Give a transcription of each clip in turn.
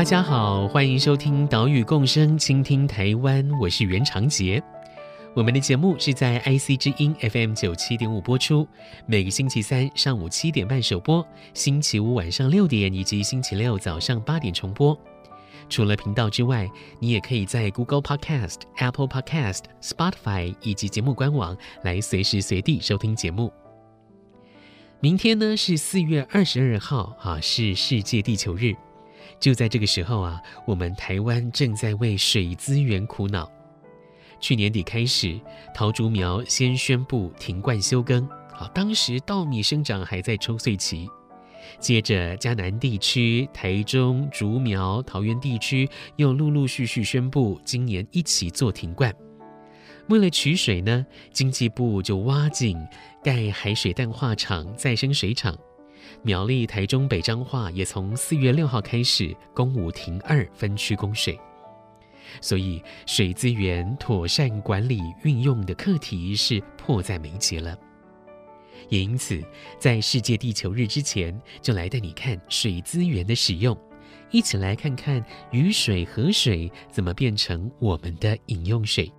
大家好，欢迎收听岛屿共生，倾听台湾，我是袁长杰。我们的节目是在 IC 之音 FM 九七点五播出，每个星期三上午七点半首播，星期五晚上六点以及星期六早上八点重播。除了频道之外，你也可以在 Google Podcast、Apple Podcast、Spotify 以及节目官网来随时随地收听节目。明天呢是四月二十二号，啊，是世界地球日。就在这个时候啊，我们台湾正在为水资源苦恼。去年底开始，桃竹苗先宣布停灌休耕，啊，当时稻米生长还在抽穗期。接着，嘉南地区、台中、竹苗、桃园地区又陆陆续续宣布今年一起做停灌。为了取水呢，经济部就挖井盖海水淡化厂、再生水厂。苗栗、台中、北彰化也从四月六号开始，供五停二分区供水，所以水资源妥善管理运用的课题是迫在眉睫了。也因此，在世界地球日之前，就来带你看水资源的使用，一起来看看雨水、河水怎么变成我们的饮用水。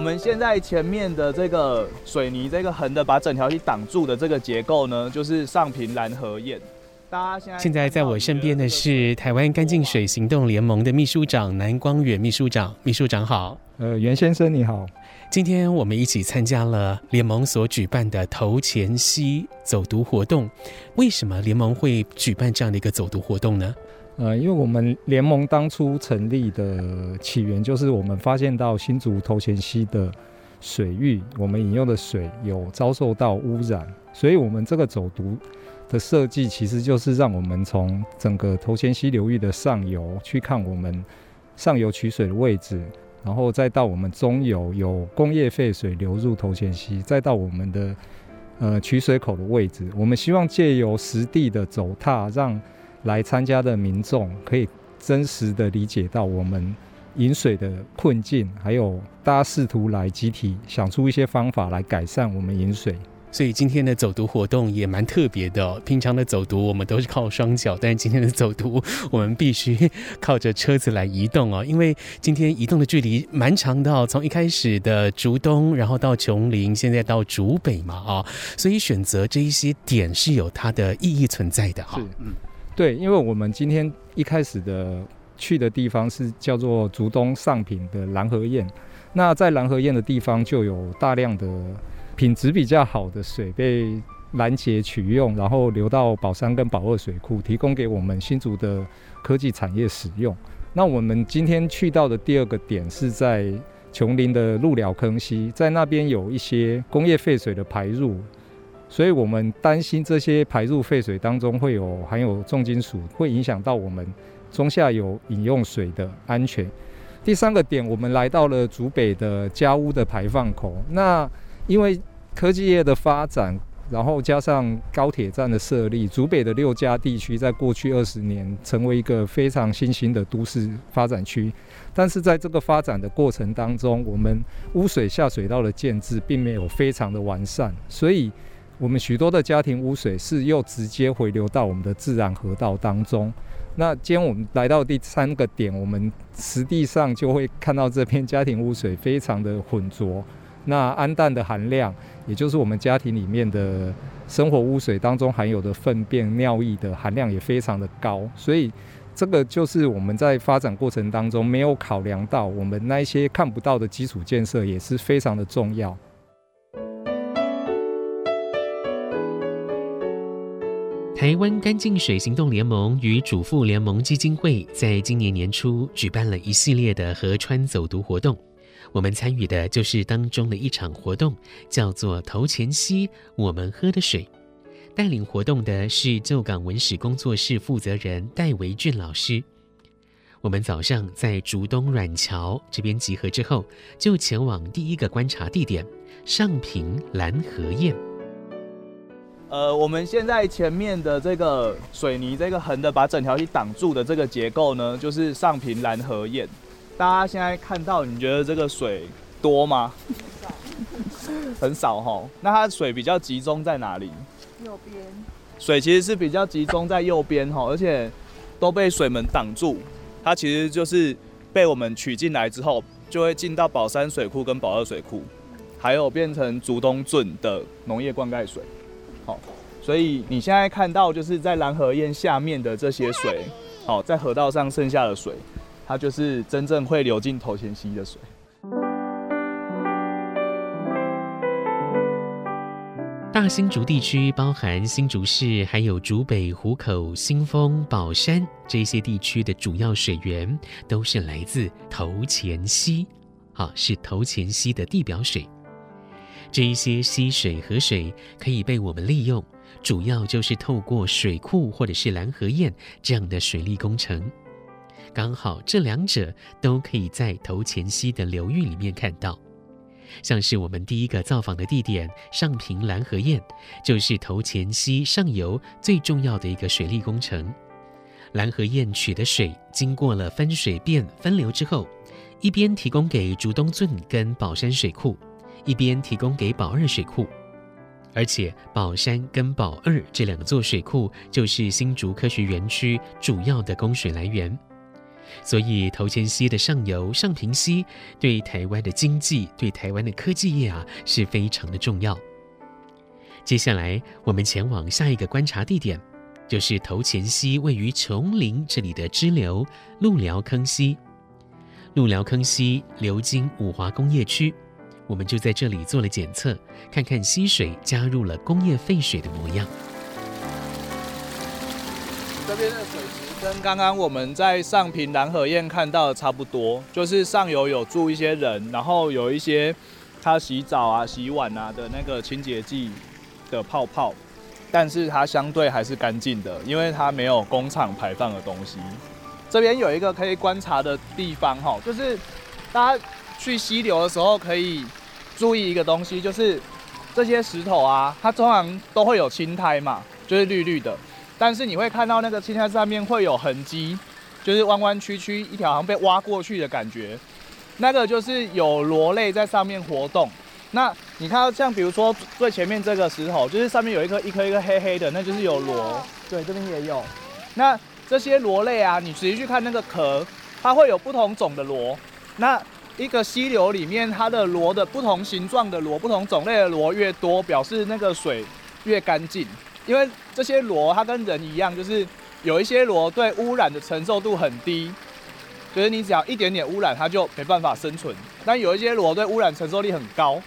我们现在前面的这个水泥这个横的把整条溪挡住的这个结构呢，就是上平拦河堰。大家现在现在在我身边的是台湾干净水行动联盟的秘书长南光远秘书长，秘书长好。呃，袁先生你好。今天我们一起参加了联盟所举办的头前溪走读活动。为什么联盟会举办这样的一个走读活动呢？呃，因为我们联盟当初成立的起源，就是我们发现到新竹头前溪的水域，我们饮用的水有遭受到污染，所以我们这个走读的设计，其实就是让我们从整个头前溪流域的上游去看我们上游取水的位置，然后再到我们中游有工业废水流入头前溪，再到我们的呃取水口的位置，我们希望借由实地的走踏，让来参加的民众可以真实的理解到我们饮水的困境，还有大家试图来集体想出一些方法来改善我们饮水。所以今天的走读活动也蛮特别的哦。平常的走读我们都是靠双脚，但是今天的走读我们必须靠着车子来移动哦。因为今天移动的距离蛮长的哦，从一开始的竹东，然后到琼林，现在到竹北嘛啊，所以选择这一些点是有它的意义存在的哈。是，嗯。对，因为我们今天一开始的去的地方是叫做竹东上品的蓝河堰，那在蓝河堰的地方就有大量的品质比较好的水被拦截取用，然后流到宝山跟宝二水库，提供给我们新竹的科技产业使用。那我们今天去到的第二个点是在琼林的鹿寮坑溪，在那边有一些工业废水的排入。所以我们担心这些排入废水当中会有含有重金属，会影响到我们中下游饮用水的安全。第三个点，我们来到了竹北的家屋的排放口。那因为科技业的发展，然后加上高铁站的设立，竹北的六家地区在过去二十年成为一个非常新兴的都市发展区。但是在这个发展的过程当中，我们污水下水道的建置并没有非常的完善，所以。我们许多的家庭污水是又直接回流到我们的自然河道当中。那今天我们来到第三个点，我们实际上就会看到这片家庭污水非常的浑浊。那氨氮的含量，也就是我们家庭里面的生活污水当中含有的粪便、尿液的含量也非常的高。所以这个就是我们在发展过程当中没有考量到，我们那一些看不到的基础建设也是非常的重要。台湾干净水行动联盟与主妇联盟基金会在今年年初举办了一系列的河川走读活动，我们参与的就是当中的一场活动，叫做“头前溪我们喝的水”。带领活动的是旧港文史工作室负责人戴维俊老师。我们早上在竹东软桥这边集合之后，就前往第一个观察地点上坪蓝河堰。呃，我们现在前面的这个水泥这个横的把整条溪挡住的这个结构呢，就是上坪拦河堰。大家现在看到，你觉得这个水多吗？很少哈。那它水比较集中在哪里？右边。水其实是比较集中在右边哈，而且都被水门挡住。它其实就是被我们取进来之后，就会进到宝山水库跟宝二水库，还有变成竹东圳的农业灌溉水。好，所以你现在看到就是在拦河堰下面的这些水，好，在河道上剩下的水，它就是真正会流进头前溪的水。大新竹地区包含新竹市，还有竹北、湖口、新丰、宝山这些地区的主要水源，都是来自头前溪，好，是头前溪的地表水。这一些溪水、河水可以被我们利用，主要就是透过水库或者是拦河堰这样的水利工程。刚好这两者都可以在头前溪的流域里面看到。像是我们第一个造访的地点上坪拦河堰，就是头前溪上游最重要的一个水利工程。拦河堰取的水经过了分水变分流之后，一边提供给竹东圳跟宝山水库，一边提供给宝二水库。而且宝山跟宝二这两座水库就是新竹科学园区主要的供水来源。所以，头前溪的上游上坪溪对台湾的经济、对台湾的科技业啊是非常的重要。接下来，我们前往下一个观察地点，就是头前溪位于琼林这里的支流鹿寮坑溪。鹿寮坑溪流经五华工业区，我们就在这里做了检测，看看溪水加入了工业废水的模样。这边的水质跟刚刚我们在上平南河堰看到的差不多，就是上游有住一些人，然后有一些他洗澡啊、洗碗啊的那个清洁剂的泡泡，但是它相对还是干净的，因为它没有工厂排放的东西。这边有一个可以观察的地方哈，就是大家去溪流的时候可以注意一个东西，就是这些石头啊，它通常都会有青苔嘛，就是绿绿的。但是你会看到那个青苔上面会有痕迹，就是弯弯曲曲，一条好像被挖过去的感觉。那个就是有螺类在上面活动。那你看到像比如说最前面这个石头，就是上面有一颗一颗一颗黑黑的，那就是有螺。对，这边也有。那这些螺类啊，你仔细去看那个壳，它会有不同种的螺。那一个溪流里面，它的螺的不同形状的螺、不同种类的螺越多，表示那个水越干净。因为这些螺它跟人一样，就是有一些螺对污染的承受度很低，就是你只要一点点污染，它就没办法生存。但有一些螺对污染承受力很高。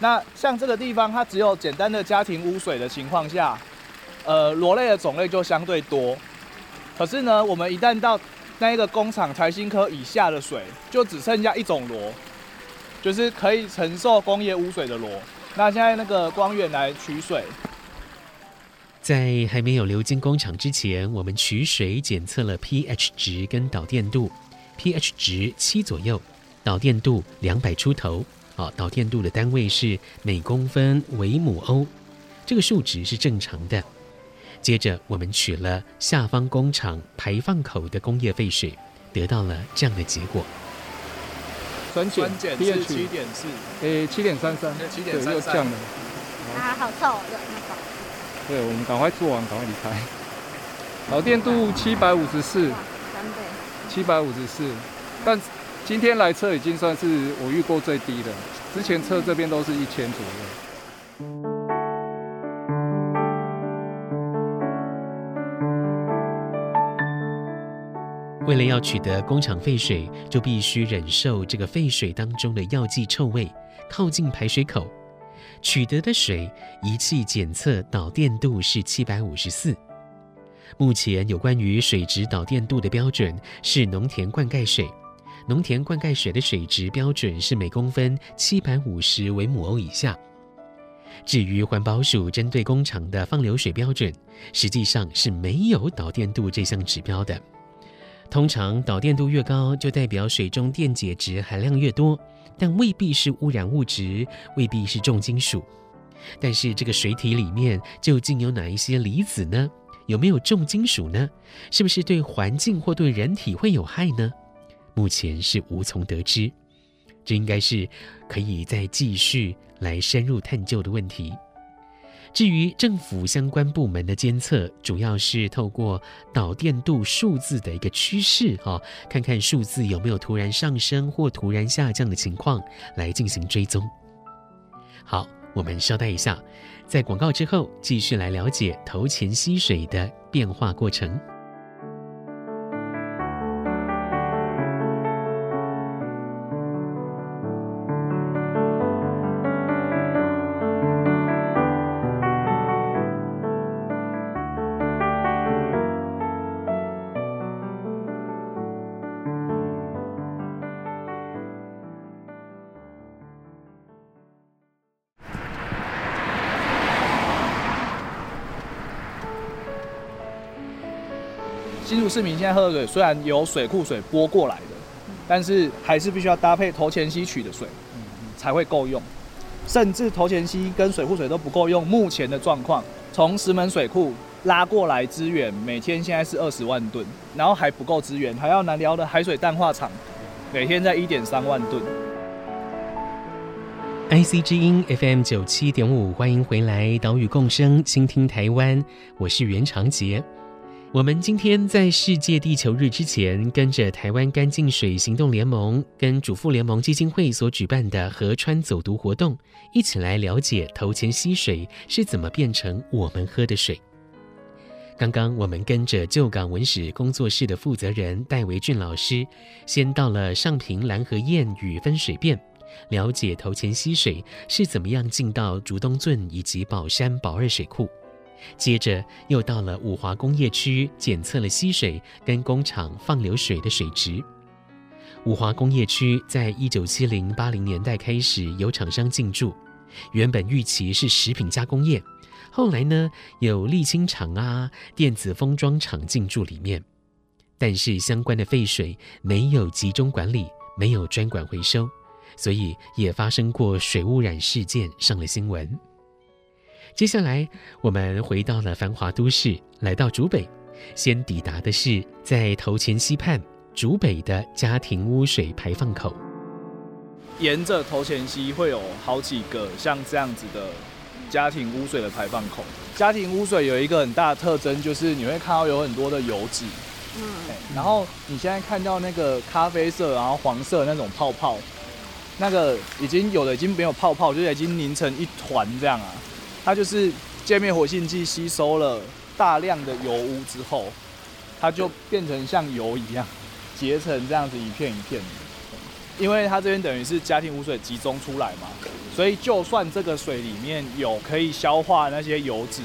那像这个地方，它只有简单的家庭污水的情况下，呃，螺类的种类就相对多。可是呢，我们一旦到那一个工厂台新科以下的水，就只剩下一种螺，就是可以承受工业污水的螺。那现在那个光源来取水。在还没有流经工厂之前，我们取水检测了 pH 值跟导电度，pH 值七左右，导电度两百出头。好，导电度的单位是每公分为亩欧，这个数值是正常的。接着我们取了下方工厂排放口的工业废水，得到了这样的结果。酸碱是七点四，诶，七点三三，七点三三，降了。啊，好臭，对，我们赶快做完，赶快离开。导电度七百五十四，七百五十四，但今天来测已经算是我遇过最低的，之前测这边都是一千左右。为了要取得工厂废水，就必须忍受这个废水当中的药剂臭味，靠近排水口。取得的水仪器检测导电度是七百五十四。目前有关于水质导电度的标准是农田灌溉水，农田灌溉水的水质标准是每公分七百五十微母欧以下。至于环保署针对工厂的放流水标准，实际上是没有导电度这项指标的。通常导电度越高，就代表水中电解质含量越多，但未必是污染物质，未必是重金属。但是这个水体里面究竟有哪一些离子呢？有没有重金属呢？是不是对环境或对人体会有害呢？目前是无从得知。这应该是可以再继续来深入探究的问题。至于政府相关部门的监测，主要是透过导电度数字的一个趋势，哈，看看数字有没有突然上升或突然下降的情况，来进行追踪。好，我们稍待一下，在广告之后继续来了解头前溪水的变化过程。新竹市民现在喝的水虽然有水库水拨过来的，但是还是必须要搭配头前溪取的水，才会够用。甚至头前溪跟水库水都不够用。目前的状况，从石门水库拉过来支援，每天现在是二十万吨，然后还不够支援，还要南寮的海水淡化厂每天在一点三万吨。IC 之音 FM 九七点五，欢迎回来，岛屿共生，倾听台湾，我是袁长杰。我们今天在世界地球日之前，跟着台湾干净水行动联盟跟主妇联盟基金会所举办的河川走读活动，一起来了解头前溪水是怎么变成我们喝的水。刚刚我们跟着旧港文史工作室的负责人戴维俊老师，先到了上坪蓝河堰与分水弁，了解头前溪水是怎么样进到竹东圳以及宝山宝二水库。接着又到了五华工业区，检测了溪水跟工厂放流水的水质。五华工业区在一九七零八零年代开始有厂商进驻，原本预期是食品加工业，后来呢有沥青厂啊、电子封装厂进驻里面，但是相关的废水没有集中管理，没有专管回收，所以也发生过水污染事件，上了新闻。接下来，我们回到了繁华都市，来到竹北，先抵达的是在头前溪畔竹北的家庭污水排放口。沿着头前溪会有好几个像这样子的家庭污水的排放口。家庭污水有一个很大的特征，就是你会看到有很多的油脂。嗯。然后你现在看到那个咖啡色，然后黄色那种泡泡，那个已经有的已经没有泡泡，就是已经凝成一团这样啊。它就是界面活性剂吸收了大量的油污之后，它就变成像油一样结成这样子一片一片的。因为它这边等于是家庭污水集中出来嘛，所以就算这个水里面有可以消化那些油脂，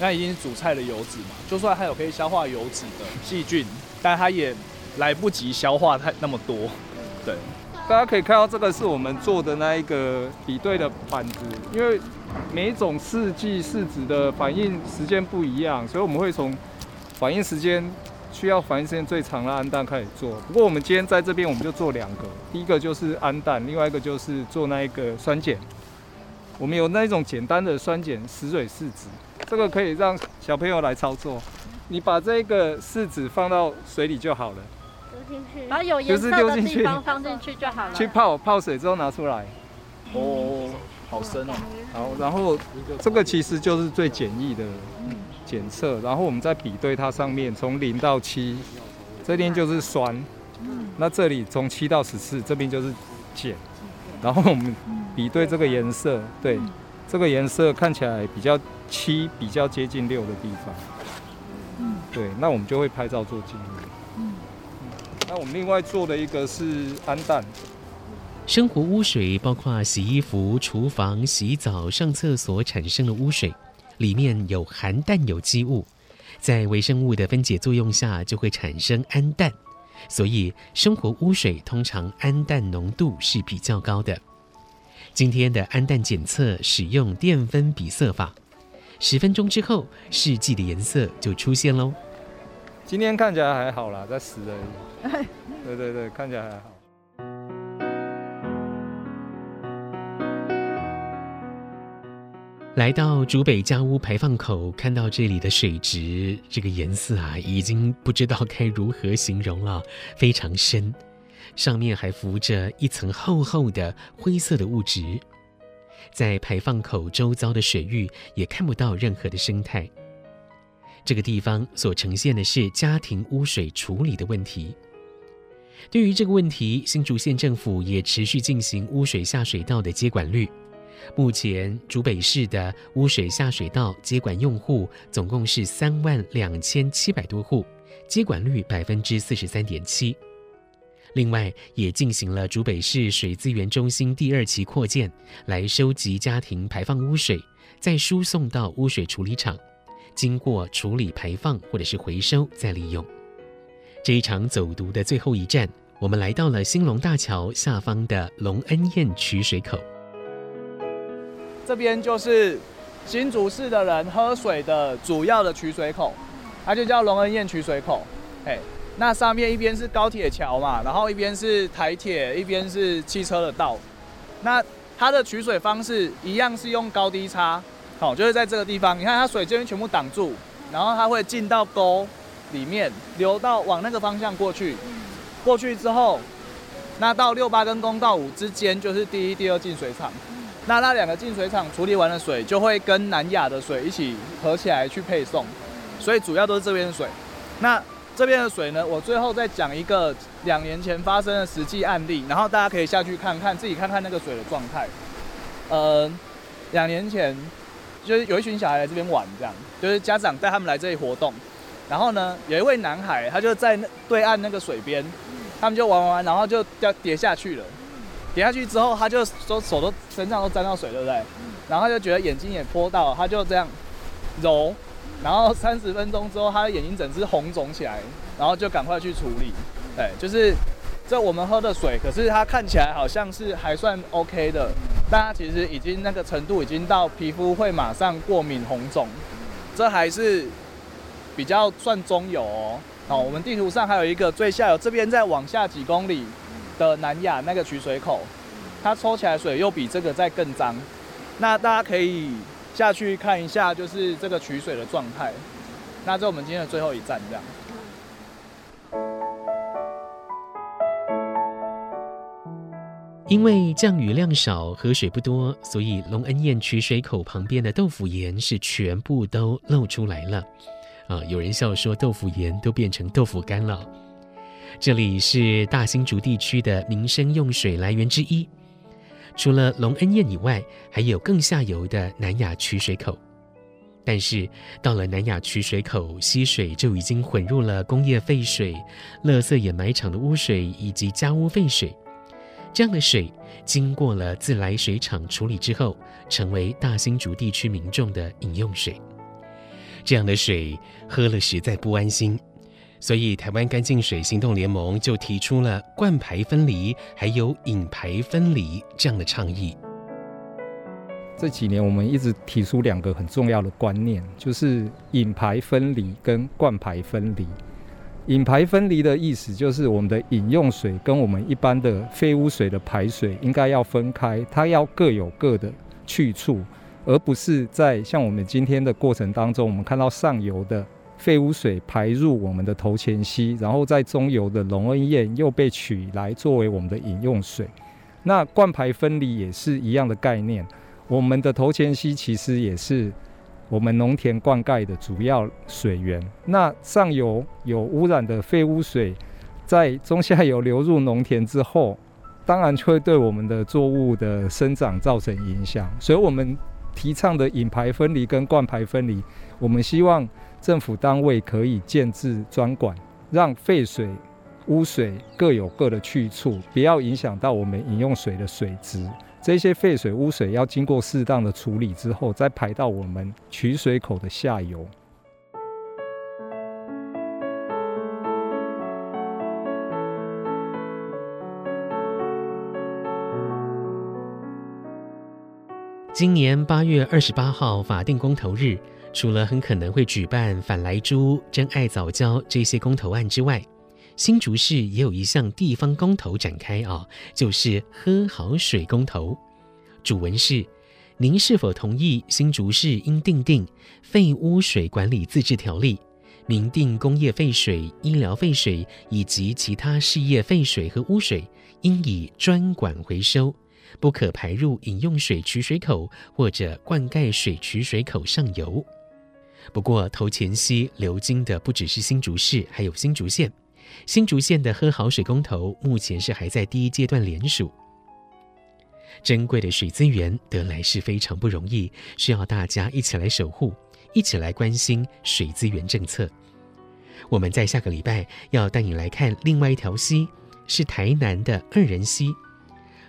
那已经是煮菜的油脂嘛，就算它有可以消化油脂的细菌，但它也来不及消化太那么多。对，大家可以看到这个是我们做的那一个比对的板子，因为。每种试剂试纸的反应时间不一样，所以我们会从反应时间需要反应时间最长的氨氮开始做。不过我们今天在这边，我们就做两个，第一个就是氨氮，另外一个就是做那一个酸碱。我们有那一种简单的酸碱石水试纸，这个可以让小朋友来操作。你把这个试纸放到水里就好了，丢进去，把有颜色的地方放进去就好了。去泡泡水之后拿出来。哦。好深哦，好，然后这个其实就是最简易的检测，然后我们再比对它上面从零到七，这边就是酸，那这里从七到十四，这边就是碱，然后我们比对这个颜色，对，这个颜色看起来比较七比较接近六的地方，对，那我们就会拍照做记录。那我们另外做的一个是氨氮。生活污水包括洗衣服、厨房、洗澡、上厕所产生的污水，里面有含氮有机物，在微生物的分解作用下就会产生氨氮，所以生活污水通常氨氮浓度是比较高的。今天的氨氮检测使用淀粉比色法，十分钟之后试剂的颜色就出现喽。今天看起来还好啦，在死而已。对对对，看起来还好。来到竹北家屋排放口，看到这里的水质，这个颜色啊，已经不知道该如何形容了，非常深，上面还浮着一层厚厚的灰色的物质，在排放口周遭的水域也看不到任何的生态。这个地方所呈现的是家庭污水处理的问题。对于这个问题，新竹县政府也持续进行污水下水道的接管率。目前，竹北市的污水下水道接管用户总共是三万两千七百多户，接管率百分之四十三点七。另外，也进行了竹北市水资源中心第二期扩建，来收集家庭排放污水，再输送到污水处理厂，经过处理排放或者是回收再利用。这一场走读的最后一站，我们来到了兴隆大桥下方的龙恩堰取水口。这边就是新竹市的人喝水的主要的取水口，它就叫龙恩堰取水口。哎，那上面一边是高铁桥嘛，然后一边是台铁，一边是汽车的道。那它的取水方式一样是用高低差，好，就是在这个地方，你看它水这边全部挡住，然后它会进到沟里面，流到往那个方向过去。过去之后，那到六八跟公道五之间就是第一、第二进水厂。那那两个净水厂处理完的水，就会跟南亚的水一起合起来去配送，所以主要都是这边的水。那这边的水呢，我最后再讲一个两年前发生的实际案例，然后大家可以下去看看，自己看看那个水的状态。呃，两年前就是有一群小孩来这边玩，这样就是家长带他们来这里活动，然后呢，有一位男孩，他就在那对岸那个水边，他们就玩玩玩，然后就掉跌下去了。跌下去之后，他就说手都身上都沾到水，对不对？然后他就觉得眼睛也泼到，他就这样揉，然后 三十分钟之后，他的眼睛整只红肿起来，然后就赶快去处理。对，就是这我们喝的水，可是它看起来好像是还算 OK 的，但它其实已经那个程度已经到皮肤会马上过敏红肿，这还是比较算中游哦。好，我们地图上还有一个最下游，这边再往下几公里。的南亚那个取水口，它抽起来水又比这个再更脏。那大家可以下去看一下，就是这个取水的状态。那这我们今天的最后一站，这样。因为降雨量少，河水不多，所以龙恩堰取水口旁边的豆腐岩是全部都露出来了。啊，有人笑说豆腐岩都变成豆腐干了。这里是大新竹地区的民生用水来源之一，除了龙恩堰以外，还有更下游的南雅取水口。但是到了南雅取水口，溪水就已经混入了工业废水、垃圾掩埋场的污水以及家屋废水。这样的水经过了自来水厂处理之后，成为大新竹地区民众的饮用水。这样的水喝了实在不安心。所以，台湾干净水行动联盟就提出了灌排分离，还有引排分离这样的倡议。这几年，我们一直提出两个很重要的观念，就是引排分离跟灌排分离。引排分离的意思就是，我们的饮用水跟我们一般的废污水的排水应该要分开，它要各有各的去处，而不是在像我们今天的过程当中，我们看到上游的。废污水排入我们的头前溪，然后在中游的龙恩堰又被取来作为我们的饮用水。那灌排分离也是一样的概念。我们的头前溪其实也是我们农田灌溉的主要水源。那上游有污染的废污水，在中下游流入农田之后，当然就会对我们的作物的生长造成影响。所以，我们提倡的引排分离跟灌排分离，我们希望。政府单位可以建置专管，让废水污水各有各的去处，不要影响到我们饮用水的水质。这些废水、污水要经过适当的处理之后，再排到我们取水口的下游。今年八月二十八号法定公投日，除了很可能会举办反莱猪、珍爱藻礁这些公投案之外，新竹市也有一项地方公投展开啊，就是喝好水公投。主文是：您是否同意新竹市应订定废污水管理自治条例，明定工业废水、医疗废水以及其他事业废水和污水应以专管回收？不可排入饮用水取水口或者灌溉水取水口上游。不过，头前溪流经的不只是新竹市，还有新竹县。新竹县的喝好水公投目前是还在第一阶段联署。珍贵的水资源得来是非常不容易，需要大家一起来守护，一起来关心水资源政策。我们在下个礼拜要带你来看另外一条溪，是台南的二仁溪。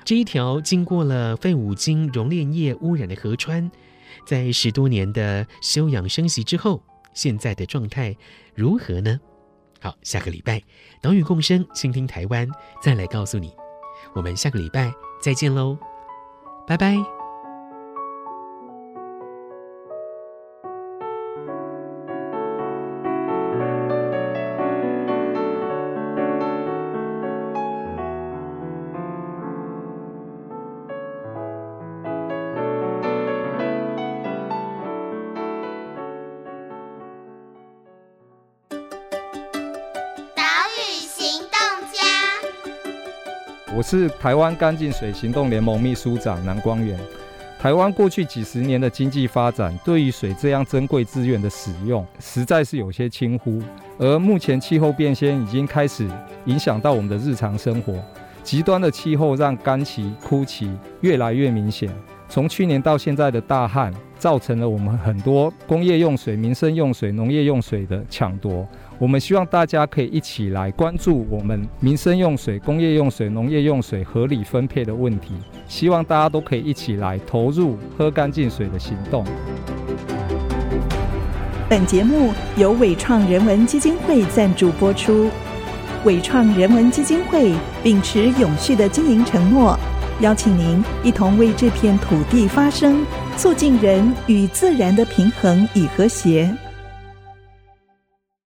这一条经过了废五金熔炼业污染的河川，在十多年的休养生息之后，现在的状态如何呢？好，下个礼拜岛屿共生，倾听台湾，再来告诉你。我们下个礼拜再见喽，拜拜。是台湾干净水行动联盟秘书长南光源。台湾过去几十年的经济发展，对于水这样珍贵资源的使用，实在是有些轻忽。而目前气候变迁已经开始影响到我们的日常生活，极端的气候让干期、枯期越来越明显。从去年到现在的大旱，造成了我们很多工业用水、民生用水、农业用水的抢夺。我们希望大家可以一起来关注我们民生用水、工业用水、农业用水合理分配的问题。希望大家都可以一起来投入喝干净水的行动。本节目由伟创人文基金会赞助播出。伟创人文基金会秉持永续的经营承诺，邀请您一同为这片土地发声，促进人与自然的平衡与和谐。